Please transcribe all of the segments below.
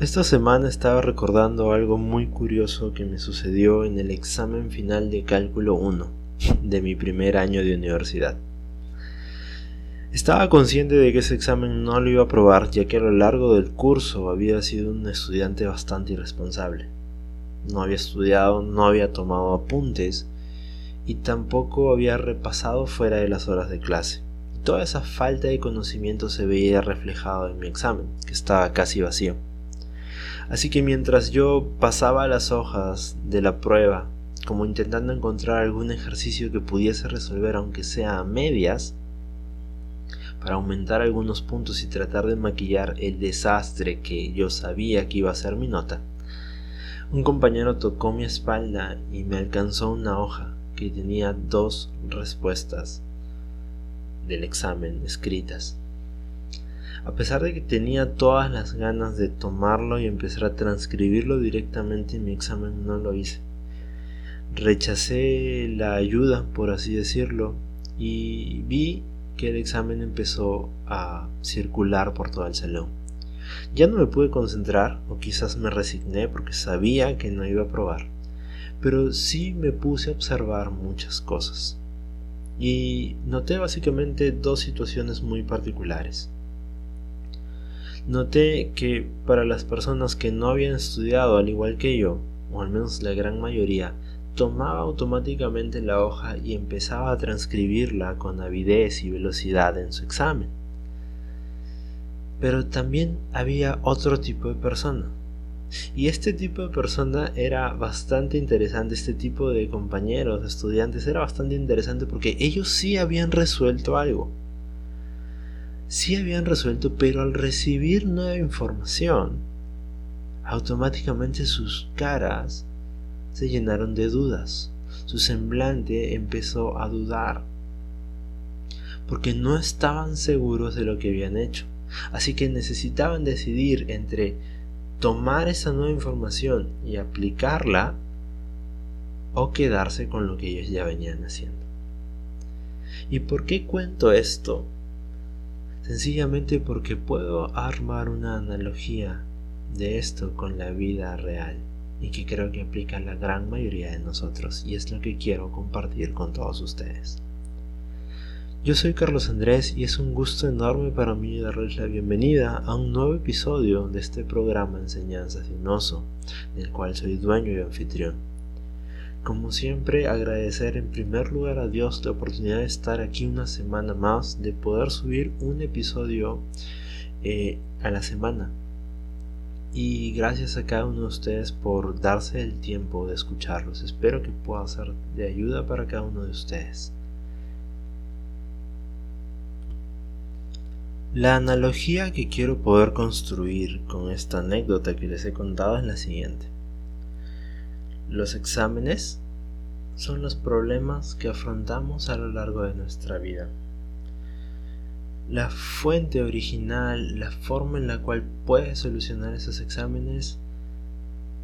Esta semana estaba recordando algo muy curioso que me sucedió en el examen final de cálculo 1 de mi primer año de universidad. Estaba consciente de que ese examen no lo iba a aprobar ya que a lo largo del curso había sido un estudiante bastante irresponsable. No había estudiado, no había tomado apuntes y tampoco había repasado fuera de las horas de clase. toda esa falta de conocimiento se veía reflejado en mi examen, que estaba casi vacío. Así que mientras yo pasaba las hojas de la prueba, como intentando encontrar algún ejercicio que pudiese resolver aunque sea a medias, para aumentar algunos puntos y tratar de maquillar el desastre que yo sabía que iba a ser mi nota, un compañero tocó mi espalda y me alcanzó una hoja que tenía dos respuestas del examen escritas. A pesar de que tenía todas las ganas de tomarlo y empezar a transcribirlo directamente en mi examen, no lo hice. Rechacé la ayuda, por así decirlo, y vi que el examen empezó a circular por todo el salón. Ya no me pude concentrar, o quizás me resigné porque sabía que no iba a probar, pero sí me puse a observar muchas cosas. Y noté básicamente dos situaciones muy particulares. Noté que para las personas que no habían estudiado al igual que yo, o al menos la gran mayoría, tomaba automáticamente la hoja y empezaba a transcribirla con avidez y velocidad en su examen. Pero también había otro tipo de persona. Y este tipo de persona era bastante interesante, este tipo de compañeros, estudiantes, era bastante interesante porque ellos sí habían resuelto algo sí habían resuelto, pero al recibir nueva información, automáticamente sus caras se llenaron de dudas. Su semblante empezó a dudar, porque no estaban seguros de lo que habían hecho. Así que necesitaban decidir entre tomar esa nueva información y aplicarla o quedarse con lo que ellos ya venían haciendo. ¿Y por qué cuento esto? Sencillamente porque puedo armar una analogía de esto con la vida real y que creo que aplica a la gran mayoría de nosotros y es lo que quiero compartir con todos ustedes. Yo soy Carlos Andrés y es un gusto enorme para mí darles la bienvenida a un nuevo episodio de este programa Enseñanza Sinoso, del cual soy dueño y anfitrión. Como siempre, agradecer en primer lugar a Dios la oportunidad de estar aquí una semana más, de poder subir un episodio eh, a la semana. Y gracias a cada uno de ustedes por darse el tiempo de escucharlos. Espero que pueda ser de ayuda para cada uno de ustedes. La analogía que quiero poder construir con esta anécdota que les he contado es la siguiente. Los exámenes son los problemas que afrontamos a lo largo de nuestra vida. La fuente original, la forma en la cual puedes solucionar esos exámenes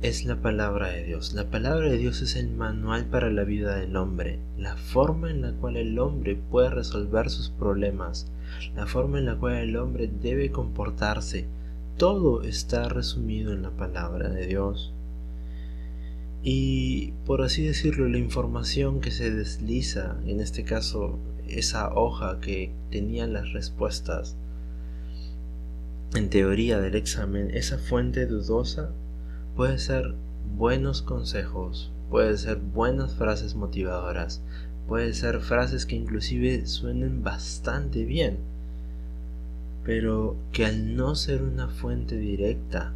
es la palabra de Dios. La palabra de Dios es el manual para la vida del hombre, la forma en la cual el hombre puede resolver sus problemas, la forma en la cual el hombre debe comportarse. Todo está resumido en la palabra de Dios. Y por así decirlo, la información que se desliza, en este caso esa hoja que tenía las respuestas en teoría del examen, esa fuente dudosa puede ser buenos consejos, puede ser buenas frases motivadoras, puede ser frases que inclusive suenen bastante bien, pero que al no ser una fuente directa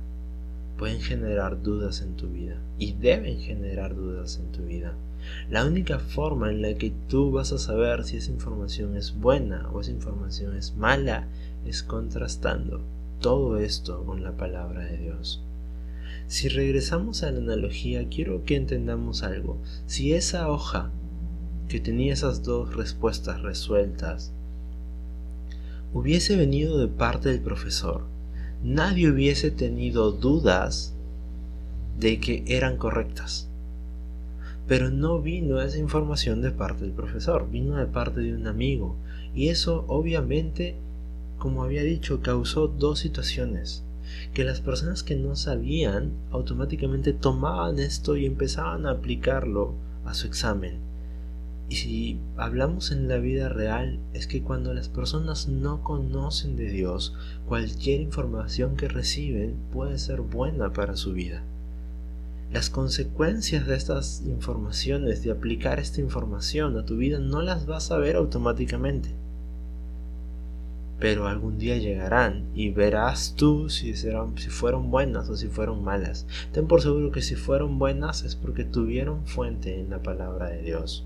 pueden generar dudas en tu vida y deben generar dudas en tu vida. La única forma en la que tú vas a saber si esa información es buena o esa información es mala es contrastando todo esto con la palabra de Dios. Si regresamos a la analogía, quiero que entendamos algo. Si esa hoja que tenía esas dos respuestas resueltas hubiese venido de parte del profesor, nadie hubiese tenido dudas de que eran correctas. Pero no vino esa información de parte del profesor, vino de parte de un amigo. Y eso obviamente, como había dicho, causó dos situaciones. que las personas que no sabían automáticamente tomaban esto y empezaban a aplicarlo a su examen. Y si hablamos en la vida real, es que cuando las personas no conocen de Dios, cualquier información que reciben puede ser buena para su vida. Las consecuencias de estas informaciones, de aplicar esta información a tu vida, no las vas a ver automáticamente. Pero algún día llegarán y verás tú si, si fueron buenas o si fueron malas. Ten por seguro que si fueron buenas es porque tuvieron fuente en la palabra de Dios.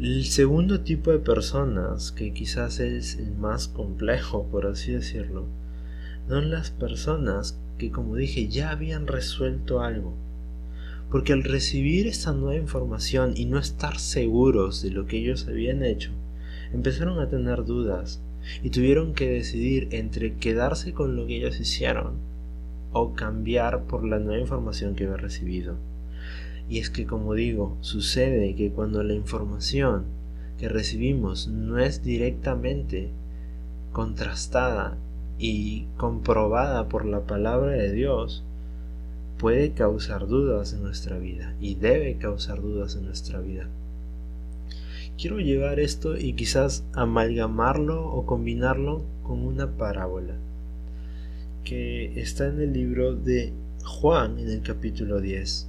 El segundo tipo de personas, que quizás es el más complejo, por así decirlo, son las personas que, como dije, ya habían resuelto algo. Porque al recibir esta nueva información y no estar seguros de lo que ellos habían hecho, empezaron a tener dudas y tuvieron que decidir entre quedarse con lo que ellos hicieron o cambiar por la nueva información que había recibido. Y es que, como digo, sucede que cuando la información que recibimos no es directamente contrastada y comprobada por la palabra de Dios, puede causar dudas en nuestra vida y debe causar dudas en nuestra vida. Quiero llevar esto y quizás amalgamarlo o combinarlo con una parábola que está en el libro de Juan en el capítulo 10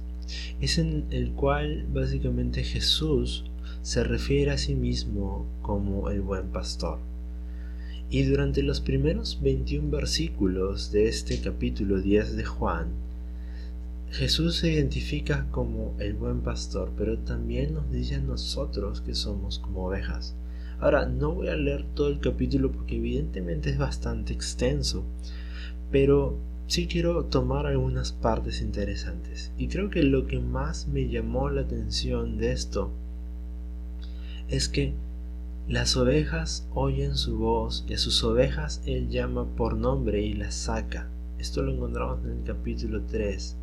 es en el cual básicamente Jesús se refiere a sí mismo como el buen pastor. Y durante los primeros 21 versículos de este capítulo 10 de Juan, Jesús se identifica como el buen pastor, pero también nos dice a nosotros que somos como ovejas. Ahora, no voy a leer todo el capítulo porque evidentemente es bastante extenso, pero sí quiero tomar algunas partes interesantes. Y creo que lo que más me llamó la atención de esto es que las ovejas oyen su voz y a sus ovejas él llama por nombre y las saca. Esto lo encontramos en el capítulo 3.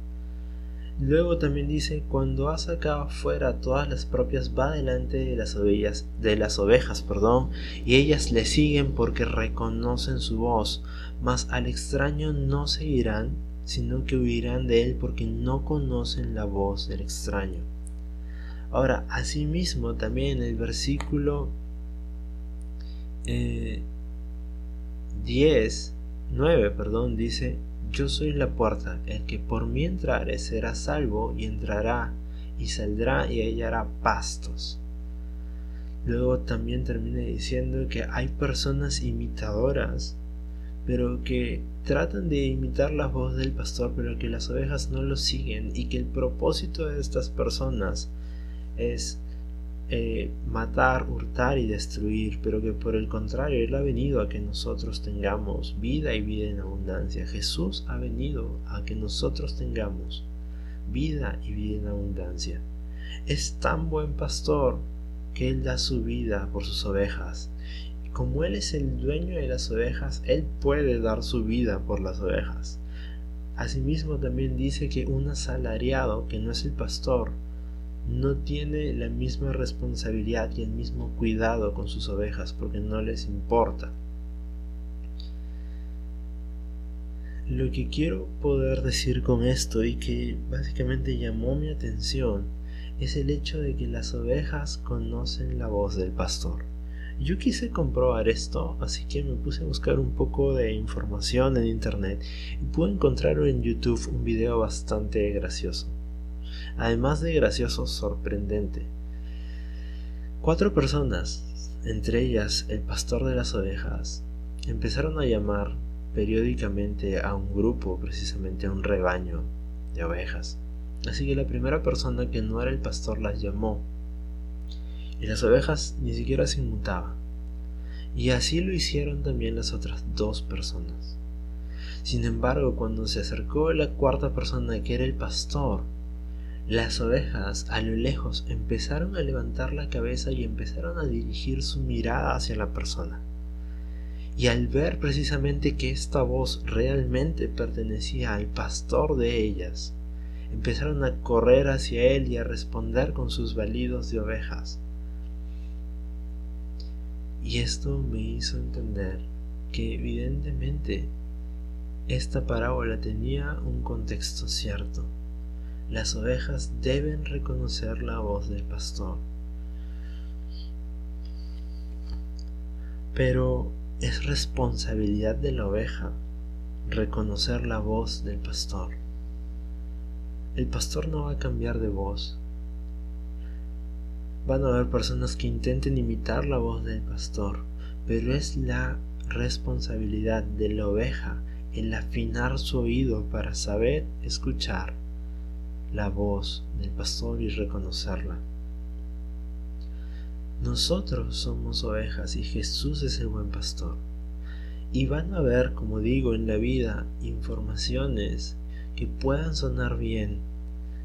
Luego también dice, cuando ha sacado fuera todas las propias va delante de las ovejas, de las ovejas, perdón, y ellas le siguen porque reconocen su voz, mas al extraño no seguirán, sino que huirán de él porque no conocen la voz del extraño. Ahora, asimismo, también en el versículo 10, eh, 9, perdón, dice, yo soy la puerta, el que por mí entrare será salvo y entrará y saldrá y hallará pastos. Luego también termina diciendo que hay personas imitadoras pero que tratan de imitar la voz del pastor, pero que las ovejas no lo siguen y que el propósito de estas personas es eh, matar, hurtar y destruir, pero que por el contrario Él ha venido a que nosotros tengamos vida y vida en abundancia. Jesús ha venido a que nosotros tengamos vida y vida en abundancia. Es tan buen pastor que Él da su vida por sus ovejas como Él es el dueño de las ovejas, Él puede dar su vida por las ovejas. Asimismo también dice que un asalariado, que no es el pastor, no tiene la misma responsabilidad y el mismo cuidado con sus ovejas porque no les importa. Lo que quiero poder decir con esto y que básicamente llamó mi atención es el hecho de que las ovejas conocen la voz del pastor. Yo quise comprobar esto, así que me puse a buscar un poco de información en internet y pude encontrar en YouTube un video bastante gracioso. Además de gracioso, sorprendente. Cuatro personas, entre ellas el pastor de las ovejas, empezaron a llamar periódicamente a un grupo, precisamente a un rebaño de ovejas. Así que la primera persona que no era el pastor las llamó y las ovejas ni siquiera se inmutaban. Y así lo hicieron también las otras dos personas. Sin embargo, cuando se acercó la cuarta persona, que era el pastor, las ovejas a lo lejos empezaron a levantar la cabeza y empezaron a dirigir su mirada hacia la persona. Y al ver precisamente que esta voz realmente pertenecía al pastor de ellas, empezaron a correr hacia él y a responder con sus balidos de ovejas. Y esto me hizo entender que evidentemente esta parábola tenía un contexto cierto. Las ovejas deben reconocer la voz del pastor. Pero es responsabilidad de la oveja reconocer la voz del pastor. El pastor no va a cambiar de voz. Van a haber personas que intenten imitar la voz del pastor, pero es la responsabilidad de la oveja el afinar su oído para saber escuchar la voz del pastor y reconocerla. Nosotros somos ovejas y Jesús es el buen pastor. Y van a haber, como digo, en la vida informaciones que puedan sonar bien,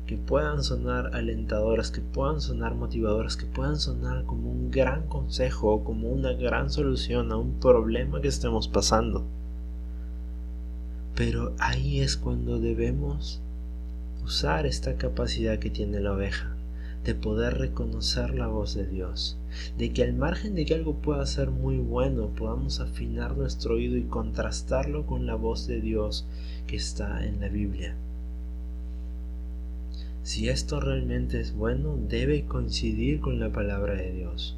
que puedan sonar alentadoras, que puedan sonar motivadoras, que puedan sonar como un gran consejo, como una gran solución a un problema que estemos pasando. Pero ahí es cuando debemos usar esta capacidad que tiene la oveja de poder reconocer la voz de Dios, de que al margen de que algo pueda ser muy bueno, podamos afinar nuestro oído y contrastarlo con la voz de Dios que está en la Biblia. Si esto realmente es bueno, debe coincidir con la palabra de Dios.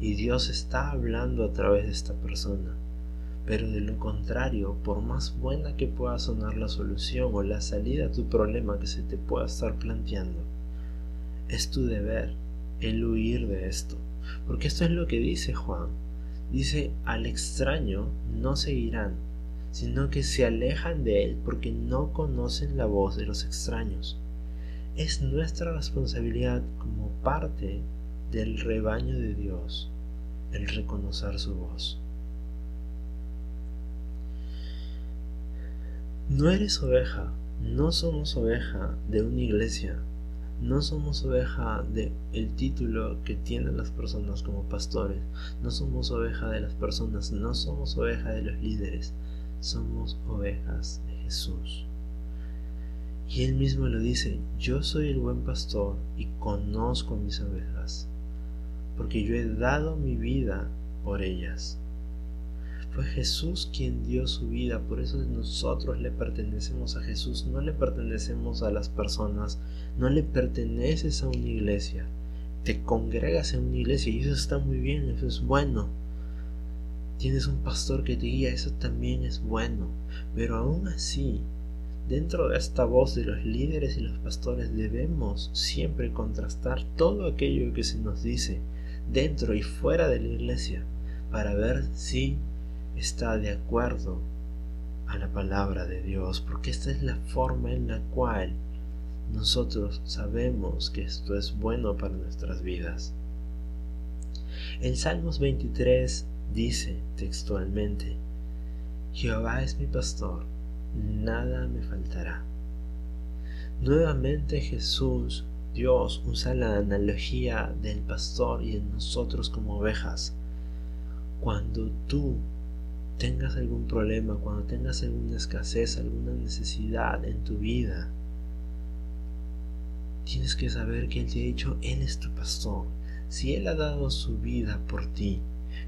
Y Dios está hablando a través de esta persona. Pero de lo contrario, por más buena que pueda sonar la solución o la salida a tu problema que se te pueda estar planteando, es tu deber el huir de esto. Porque esto es lo que dice Juan. Dice, al extraño no seguirán, sino que se alejan de él porque no conocen la voz de los extraños. Es nuestra responsabilidad como parte del rebaño de Dios el reconocer su voz. No eres oveja, no somos oveja de una iglesia, no somos oveja de el título que tienen las personas como pastores, no somos oveja de las personas, no somos oveja de los líderes, somos ovejas de Jesús. Y él mismo lo dice, yo soy el buen pastor y conozco mis ovejas, porque yo he dado mi vida por ellas. Fue Jesús quien dio su vida, por eso nosotros le pertenecemos a Jesús, no le pertenecemos a las personas, no le perteneces a una iglesia. Te congregas en una iglesia y eso está muy bien, eso es bueno. Tienes un pastor que te guía, eso también es bueno. Pero aún así, dentro de esta voz de los líderes y los pastores debemos siempre contrastar todo aquello que se nos dice dentro y fuera de la iglesia para ver si está de acuerdo a la palabra de Dios, porque esta es la forma en la cual nosotros sabemos que esto es bueno para nuestras vidas. En Salmos 23 dice textualmente, Jehová es mi pastor, nada me faltará. Nuevamente Jesús, Dios, usa la analogía del pastor y de nosotros como ovejas. Cuando tú tengas algún problema, cuando tengas alguna escasez, alguna necesidad en tu vida, tienes que saber que Él te ha dicho, Él es tu pastor. Si Él ha dado su vida por ti,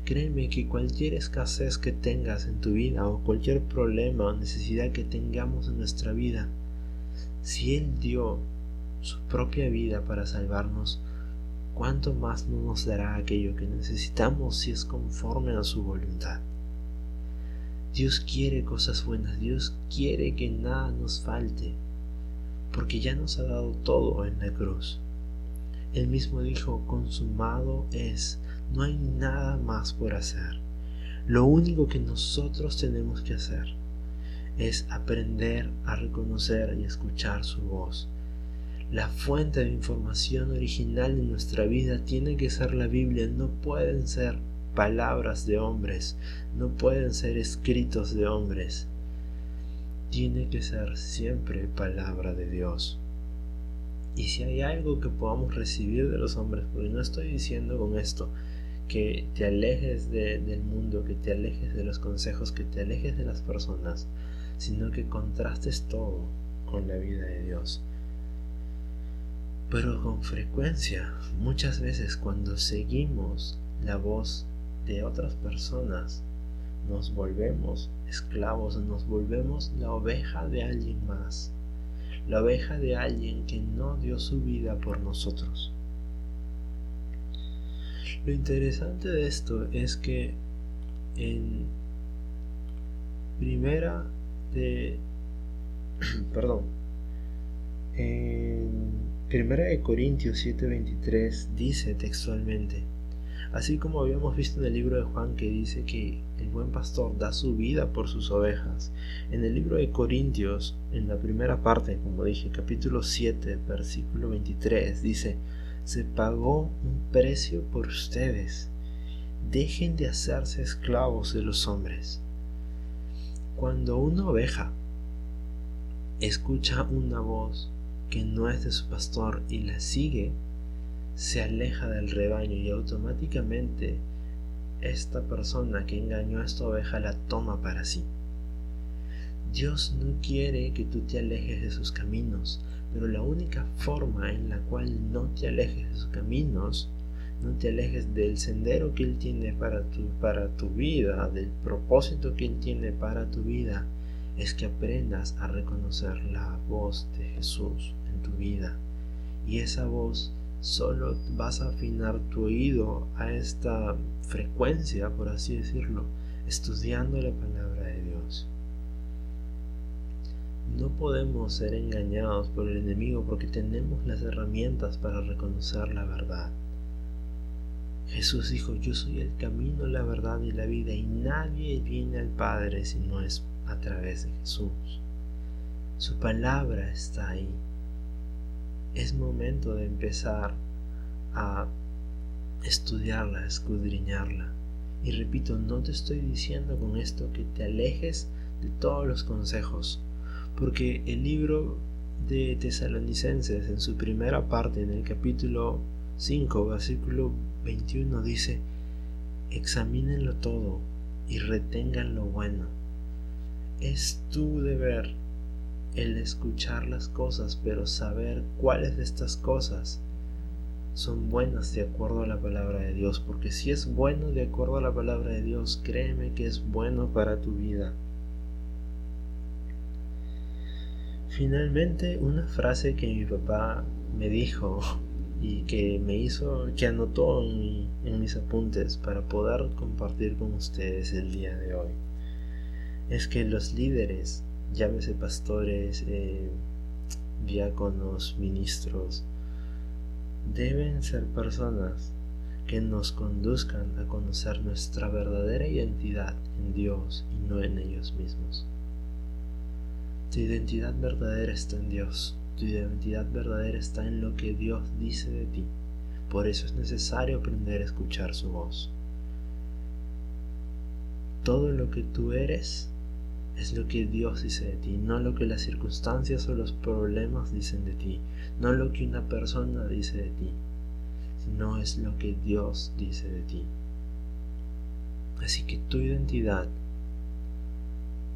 créeme que cualquier escasez que tengas en tu vida o cualquier problema o necesidad que tengamos en nuestra vida, si Él dio su propia vida para salvarnos, ¿cuánto más no nos dará aquello que necesitamos si es conforme a su voluntad? Dios quiere cosas buenas, Dios quiere que nada nos falte, porque ya nos ha dado todo en la cruz. Él mismo dijo, consumado es, no hay nada más por hacer. Lo único que nosotros tenemos que hacer es aprender a reconocer y escuchar su voz. La fuente de información original en nuestra vida tiene que ser la Biblia, no pueden ser palabras de hombres, no pueden ser escritos de hombres. Tiene que ser siempre palabra de Dios. Y si hay algo que podamos recibir de los hombres, porque no estoy diciendo con esto que te alejes del mundo, que te alejes de los consejos, que te alejes de las personas, sino que contrastes todo con la vida de Dios. Pero con frecuencia, muchas veces cuando seguimos la voz de otras personas, nos volvemos esclavos, nos volvemos la oveja de alguien más, la oveja de alguien que no dio su vida por nosotros. Lo interesante de esto es que en primera de perdón en primera de Corintios 7:23 dice textualmente así como habíamos visto en el libro de Juan que dice que el buen pastor da su vida por sus ovejas en el libro de Corintios en la primera parte como dije capítulo 7 versículo 23 dice se pagó un precio por ustedes. Dejen de hacerse esclavos de los hombres. Cuando una oveja escucha una voz que no es de su pastor y la sigue, se aleja del rebaño y automáticamente esta persona que engañó a esta oveja la toma para sí. Dios no quiere que tú te alejes de sus caminos, pero la única forma en la cual no te alejes de sus caminos, no te alejes del sendero que Él tiene para tu, para tu vida, del propósito que Él tiene para tu vida, es que aprendas a reconocer la voz de Jesús en tu vida. Y esa voz solo vas a afinar tu oído a esta frecuencia, por así decirlo, estudiando la palabra de Dios. No podemos ser engañados por el enemigo porque tenemos las herramientas para reconocer la verdad. Jesús dijo, yo soy el camino, la verdad y la vida y nadie viene al Padre si no es a través de Jesús. Su palabra está ahí. Es momento de empezar a estudiarla, a escudriñarla. Y repito, no te estoy diciendo con esto que te alejes de todos los consejos porque el libro de Tesalonicenses en su primera parte, en el capítulo 5, versículo 21, dice, examínenlo todo y retengan lo bueno. Es tu deber el escuchar las cosas, pero saber cuáles de estas cosas son buenas de acuerdo a la palabra de Dios, porque si es bueno de acuerdo a la palabra de Dios, créeme que es bueno para tu vida. Finalmente, una frase que mi papá me dijo y que me hizo, que anotó en, mis apuntes para poder compartir con ustedes el día de hoy, es que los líderes, llámese pastores, eh, diáconos, ministros, deben ser personas que nos conduzcan a conocer nuestra verdadera identidad en Dios y no en ellos mismos. Tu identidad verdadera está en Dios. Tu identidad verdadera está en lo que Dios dice de ti. Por eso es necesario aprender a escuchar su voz. Todo lo que tú eres es lo que Dios dice de ti, no lo que las circunstancias o los problemas dicen de ti, no lo que una persona dice de ti, sino es lo que Dios dice de ti. Así que tu identidad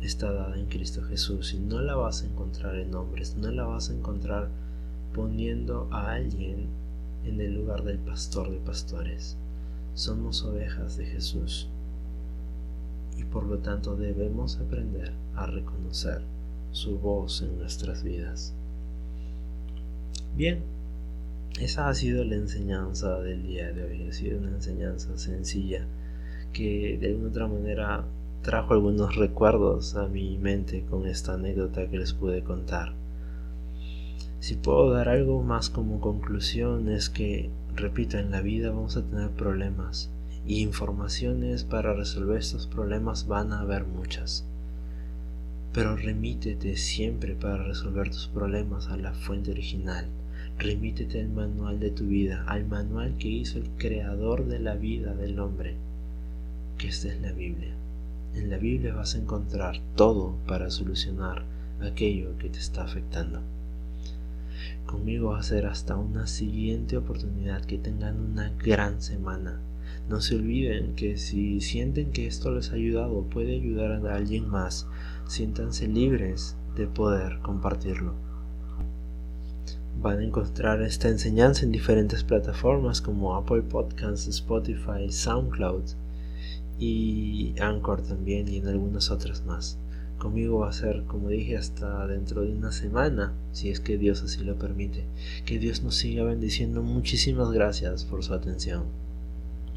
está dada en Cristo Jesús y no la vas a encontrar en hombres, no la vas a encontrar poniendo a alguien en el lugar del pastor de pastores. Somos ovejas de Jesús y por lo tanto debemos aprender a reconocer su voz en nuestras vidas. Bien, esa ha sido la enseñanza del día de hoy, ha sido una enseñanza sencilla que de alguna otra manera trajo algunos recuerdos a mi mente con esta anécdota que les pude contar. Si puedo dar algo más como conclusión es que, repito, en la vida vamos a tener problemas y informaciones para resolver estos problemas van a haber muchas. Pero remítete siempre para resolver tus problemas a la fuente original. Remítete al manual de tu vida, al manual que hizo el creador de la vida del hombre, que esta es la Biblia. En la Biblia vas a encontrar todo para solucionar aquello que te está afectando. Conmigo va a ser hasta una siguiente oportunidad. Que tengan una gran semana. No se olviden que si sienten que esto les ha ayudado, puede ayudar a alguien más. Siéntanse libres de poder compartirlo. Van a encontrar esta enseñanza en diferentes plataformas como Apple Podcasts, Spotify, SoundCloud y Anchor también y en algunas otras más. Conmigo va a ser, como dije, hasta dentro de una semana, si es que Dios así lo permite. Que Dios nos siga bendiciendo. Muchísimas gracias por su atención.